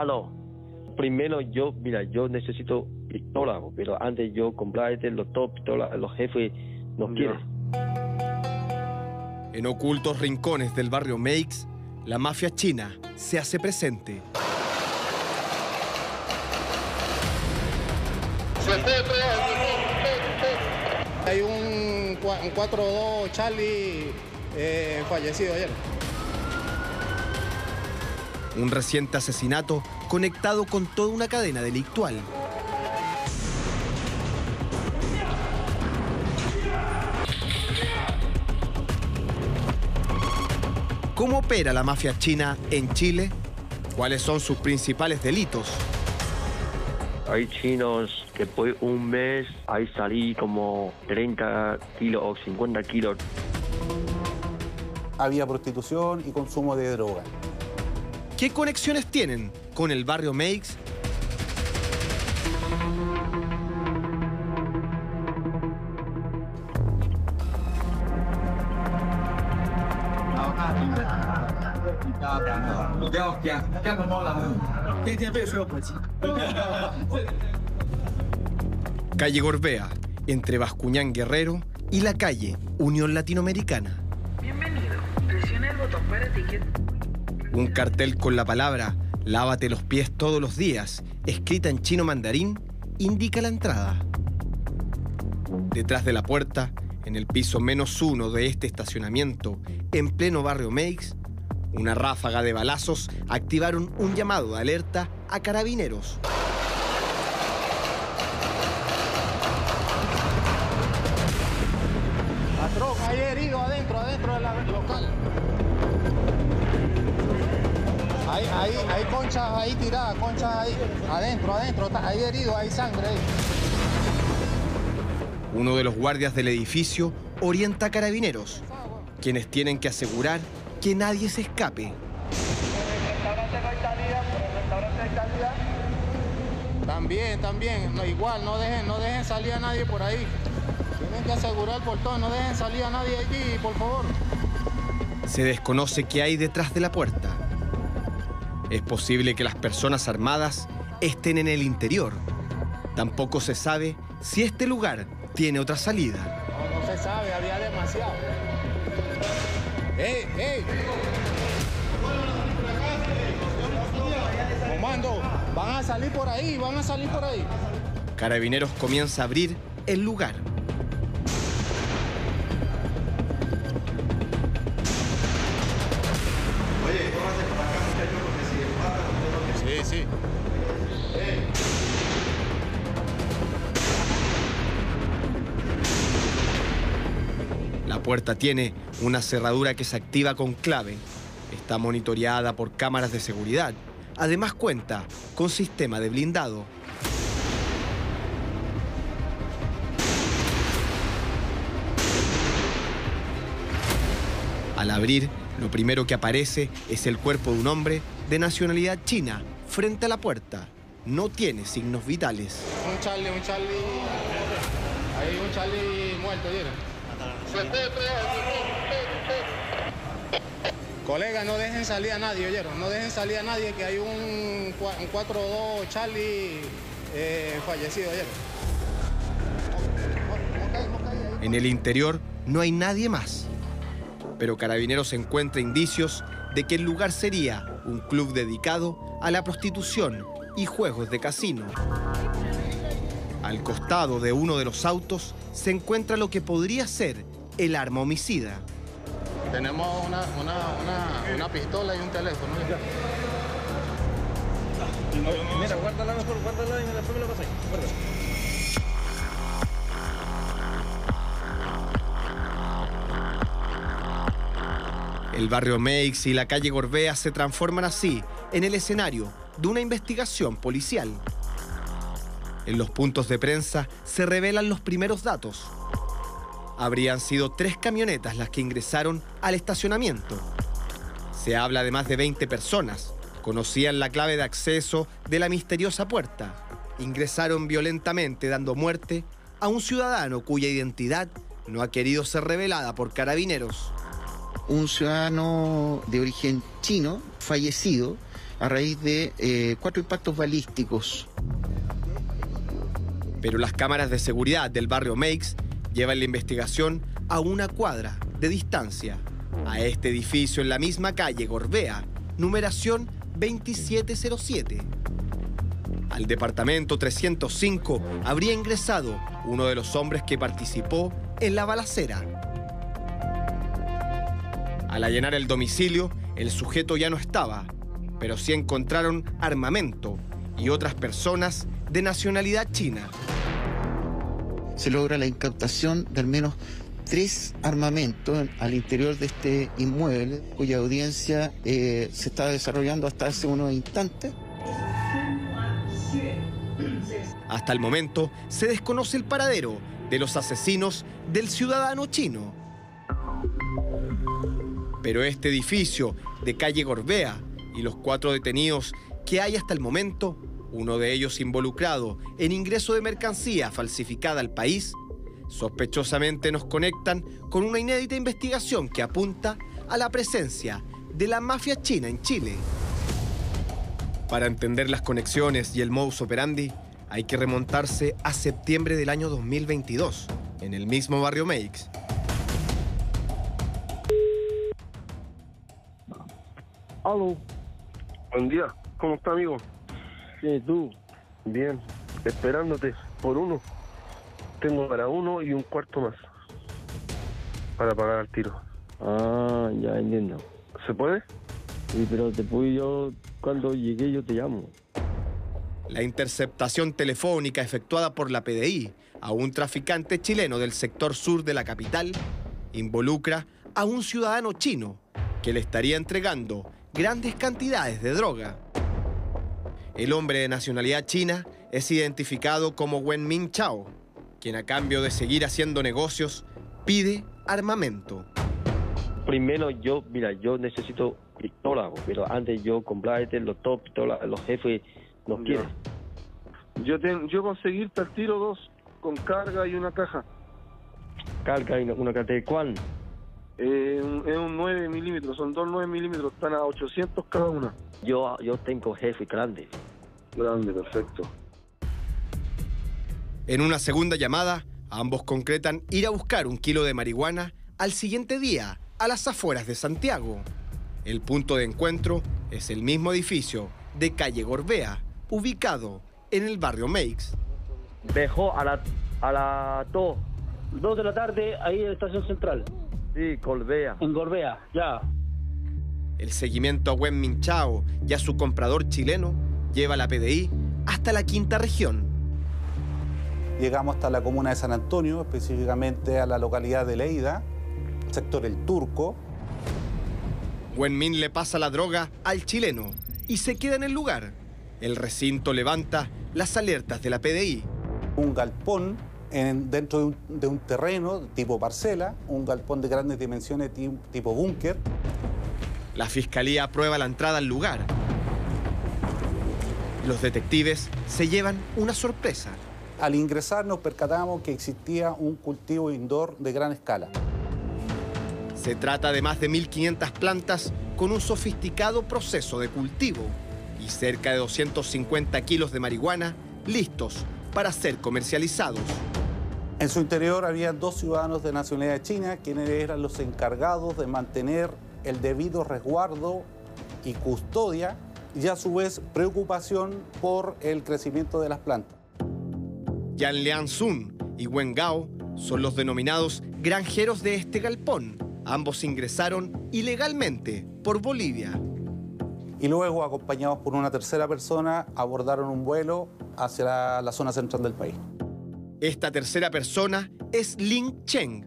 Aló. Primero yo, mira, yo necesito pistola, pero antes yo comprar este, los top pistolas, los jefes no quieren. En ocultos rincones del barrio Meix, la mafia china se hace presente. Hay un, 4-2 Charlie eh, fallecido ayer. Un reciente asesinato conectado con toda una cadena delictual. ¿Cómo opera la mafia china en Chile? ¿Cuáles son sus principales delitos? Hay chinos que por un mes ahí salí como 30 kilos o 50 kilos. Había prostitución y consumo de droga. ¿Qué conexiones tienen con el barrio Meix? Calle Gorbea, entre Bascuñán Guerrero y la calle Unión Latinoamericana. Bienvenido. Presione el botón para ticket. Un cartel con la palabra Lávate los pies todos los días, escrita en chino mandarín, indica la entrada. Detrás de la puerta, en el piso menos uno de este estacionamiento, en pleno barrio Meix, una ráfaga de balazos activaron un llamado de alerta a carabineros. Herido adentro, adentro local. Hay, hay, hay conchas ahí tiradas, conchas ahí, adentro, adentro, hay herido, hay sangre ahí. Uno de los guardias del edificio orienta a carabineros, quienes tienen que asegurar que nadie se escape. También, también, no, igual, no dejen, no dejen salir a nadie por ahí. Tienen que asegurar el portón, no dejen salir a nadie allí, por favor. Se desconoce qué hay detrás de la puerta. Es posible que las personas armadas estén en el interior. Tampoco se sabe si este lugar tiene otra salida. No, no se sabe, había demasiado. ¡Ey, ey! Comando, van a salir por ahí, van a salir por ahí. Carabineros comienza a abrir el lugar. Puerta tiene una cerradura que se activa con clave. Está monitoreada por cámaras de seguridad. Además cuenta con sistema de blindado. Al abrir, lo primero que aparece es el cuerpo de un hombre de nacionalidad china frente a la puerta. No tiene signos vitales. Un Charlie, un Charlie. Hay un Charlie muerto, ¿vieron? Colega, no dejen salir a nadie, ¿oyeron? No dejen salir a nadie, que hay un, un 4-2 Charlie eh, fallecido, ¿oyeron? En el interior no hay nadie más. Pero Carabineros encuentra indicios de que el lugar sería un club dedicado a la prostitución y juegos de casino. Al costado de uno de los autos se encuentra lo que podría ser el arma homicida. Tenemos una, una, una, una pistola y un teléfono. Mira, guárdala mejor, guárdala y después me la pasáis. Guárdala. El barrio Meix y la calle Gorbea se transforman así en el escenario de una investigación policial. En los puntos de prensa se revelan los primeros datos. Habrían sido tres camionetas las que ingresaron al estacionamiento. Se habla de más de 20 personas. Conocían la clave de acceso de la misteriosa puerta. Ingresaron violentamente dando muerte a un ciudadano cuya identidad no ha querido ser revelada por carabineros. un ciudadano de origen chino fallecido a raíz de eh, cuatro impactos balísticos. Pero las cámaras de seguridad del barrio Meix llevan la investigación a una cuadra de distancia, a este edificio en la misma calle Gorbea, numeración 2707. Al departamento 305 habría ingresado uno de los hombres que participó en la balacera. Al allanar el domicilio, el sujeto ya no estaba, pero sí encontraron armamento y otras personas de nacionalidad china. Se logra la incautación de al menos tres armamentos al interior de este inmueble, cuya audiencia eh, se está desarrollando hasta hace unos instantes. Hasta el momento se desconoce el paradero de los asesinos del ciudadano chino. Pero este edificio de calle Gorbea y los cuatro detenidos que hay hasta el momento, uno de ellos involucrado en ingreso de mercancía falsificada al país, sospechosamente nos conectan con una inédita investigación que apunta a la presencia de la mafia china en Chile. Para entender las conexiones y el modus operandi, hay que remontarse a septiembre del año 2022, en el mismo barrio Meix. Aló. Buen día, ¿cómo está, amigo? ¿Y tú? Bien, esperándote por uno. Tengo para uno y un cuarto más para pagar el tiro. Ah, ya entiendo. ¿Se puede? Sí, pero después yo, cuando llegué, yo te llamo. La interceptación telefónica efectuada por la PDI a un traficante chileno del sector sur de la capital involucra a un ciudadano chino que le estaría entregando grandes cantidades de droga. El hombre de nacionalidad china es identificado como Wen Min Chao, quien a cambio de seguir haciendo negocios pide armamento. Primero yo, mira, yo necesito pistola, pero antes yo comprarte los top, pistolas, los jefes no Ya. quieren. Yo, ten, yo conseguirte el tiro dos con carga y una caja. Carga y una, una carta de cuál. Eh, es un 9 milímetros, son dos 9 milímetros, están a 800 cada una. Yo, yo tengo jefe grande. Grande, perfecto. En una segunda llamada, ambos concretan ir a buscar un kilo de marihuana al siguiente día, a las afueras de Santiago. El punto de encuentro es el mismo edificio de calle Gorbea, ubicado en el barrio Meix. Dejó a la, a la 2. Dos de la tarde, ahí en la estación central, Sí, Colbea. en Gorbea, ya. El seguimiento a Wen Min Chao y a su comprador chileno lleva a la PDI hasta la quinta región. Llegamos hasta la comuna de San Antonio, específicamente a la localidad de Leida, sector El Turco. Wen Min le pasa la droga al chileno y se queda en el lugar. El recinto levanta las alertas de la PDI. un galpón en- dentro de un, de un terreno tipo parcela, un galpón de grandes dimensiones ti- tipo búnker. La fiscalía aprueba la entrada al lugar. Los detectives se llevan una sorpresa. Al ingresar nos percatamos que existía un cultivo indoor de gran escala. Se trata de más de 1.500 plantas con un sofisticado proceso de cultivo y cerca de 250 kilos de marihuana listos para ser comercializados. En su interior había dos ciudadanos de nacionalidad china quienes eran los encargados de mantener el debido resguardo y custodia y a su vez preocupación por el crecimiento de las plantas. Yan Lian Sun y Wen Gao son los denominados granjeros de este galpón. Ambos ingresaron ilegalmente por Bolivia. Y luego, acompañados por una tercera persona, abordaron un vuelo hacia la, la zona central del país. Esta tercera persona es Lin Cheng,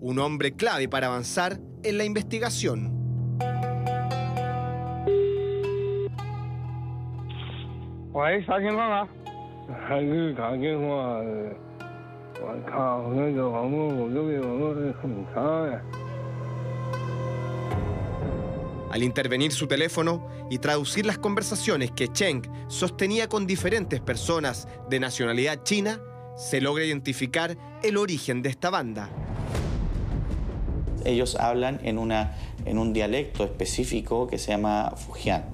un hombre clave para avanzar en la investigación. Al intervenir su teléfono y traducir las conversaciones que Cheng sostenía con diferentes personas de nacionalidad china, se logra identificar el origen de esta banda. Ellos hablan en, una, en un dialecto específico que se llama Fujian.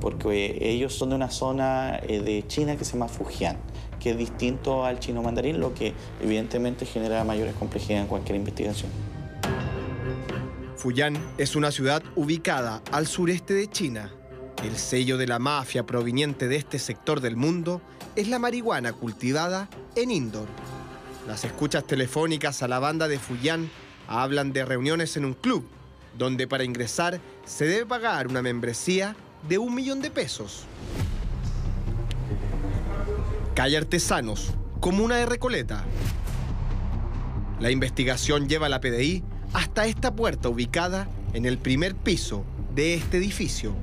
porque ellos son de una zona eh, de China que se llama Fujian, que es distinto al chino mandarín, lo que evidentemente genera mayores complejidades en cualquier investigación. Fujian es una ciudad ubicada al sureste de China. El sello de la mafia proveniente de este sector del mundo es la marihuana cultivada en Indor. Las escuchas telefónicas a la banda de Fujian hablan de reuniones en un club, donde para ingresar se debe pagar una membresía de un millón de pesos. Calle Artesanos, comuna de Recoleta. La investigación lleva a la PDI hasta esta puerta ubicada en el primer piso de este edificio.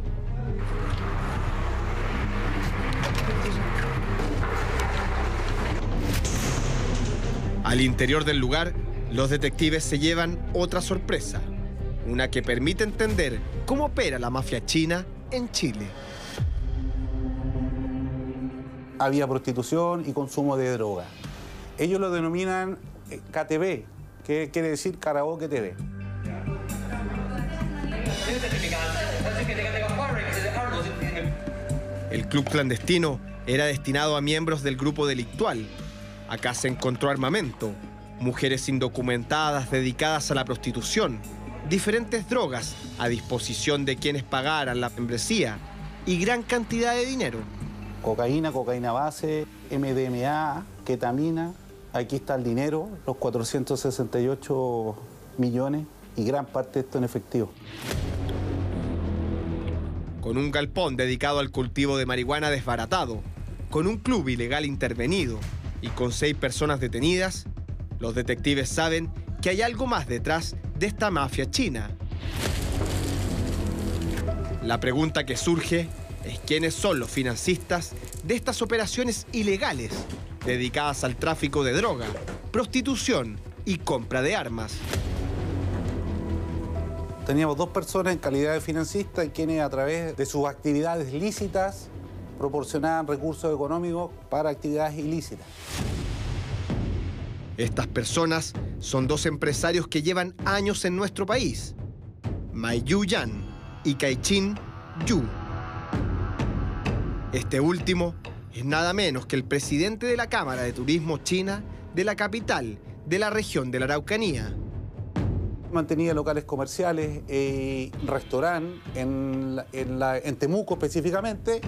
Al interior del lugar, los detectives se llevan otra sorpresa, una que permite entender cómo opera la mafia china en Chile. Había prostitución y consumo de droga. Ellos lo denominan eh, KTV, que quiere decir Karaoke TV. El club clandestino era destinado a miembros del grupo delictual. Acá se encontró armamento, mujeres indocumentadas dedicadas a la prostitución, diferentes drogas a disposición de quienes pagaran la membresía y gran cantidad de dinero. Cocaína, cocaína base, MDMA, ketamina. Aquí está el dinero, los 468 millones y gran parte de esto en efectivo. Con un galpón dedicado al cultivo de marihuana desbaratado, con un club ilegal intervenido y con seis personas detenidas, los detectives saben que hay algo más detrás de esta mafia china. La pregunta que surge es quiénes son los financistas de estas operaciones ilegales dedicadas al tráfico de droga, prostitución y compra de armas. Teníamos dos personas en calidad de financistas quienes a través de sus actividades lícitas proporcionaban recursos económicos para actividades ilícitas. Estas personas son dos empresarios que llevan años en nuestro país, Mai Yu Yan y Kai-Chin Yu. Este último es nada menos que el presidente de la Cámara de Turismo China de la capital de la región de la Araucanía. Mantenía locales comerciales y en, en, en Temuco específicamente.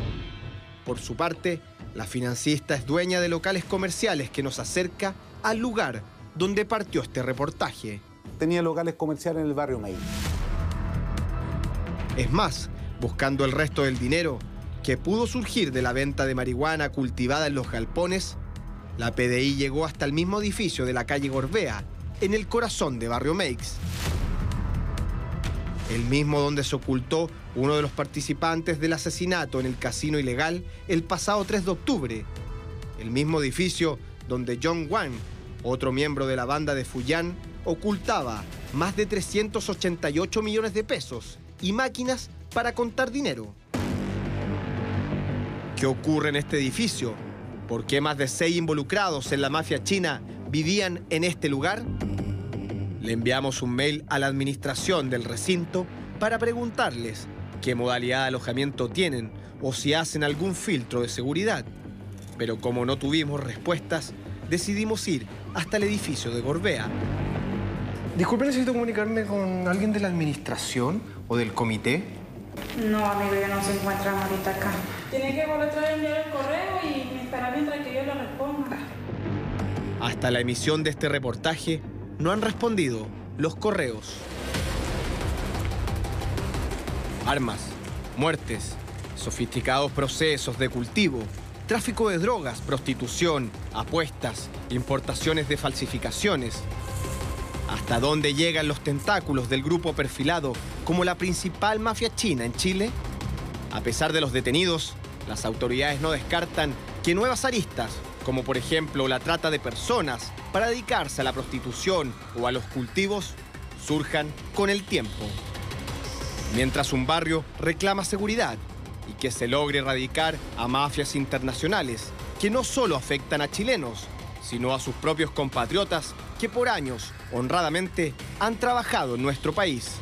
Por su parte, la financista es dueña de locales comerciales que nos acerca al lugar donde partió este reportaje. Tenía locales comerciales en el barrio May. Es más, buscando el resto del dinero que pudo surgir de la venta de marihuana cultivada en los galpones, la PDI llegó hasta el mismo edificio de la calle Gorbea, en el corazón de Barrio Meix. El mismo donde se ocultó uno de los participantes del asesinato en el casino ilegal el pasado 3 de octubre. El mismo edificio donde John Wang, otro miembro de la banda de Fuyan, ocultaba más de 388 millones de pesos y máquinas para contar dinero. ¿Qué ocurre en este edificio? ¿Por qué más de seis involucrados en la mafia china vivían en este lugar? Le enviamos un mail a la administración del recinto para preguntarles qué modalidad de alojamiento tienen o si hacen algún filtro de seguridad. Pero como no tuvimos respuestas, decidimos ir hasta el edificio de Gorbea. Disculpe, necesito comunicarme con alguien de la administración o del comité. No, amigo, ya no se encuentran ahorita acá. Tiene que volver a enviar el correo y esperar mientras que yo le responda. Hasta la emisión de este reportaje no han respondido los correos. Armas, muertes, sofisticados procesos de cultivo, tráfico de drogas, prostitución, apuestas, importaciones de falsificaciones. ¿Hasta dónde llegan los tentáculos del grupo perfilado como la principal mafia china en Chile? A pesar de los detenidos, las autoridades no descartan que nuevas aristas, como por ejemplo la trata de personas para dedicarse a la prostitución o a los cultivos, surjan con el tiempo. Mientras un barrio reclama seguridad y que se logre erradicar a mafias internacionales que no solo afectan a chilenos, sino a sus propios compatriotas que por años honradamente han trabajado en nuestro país.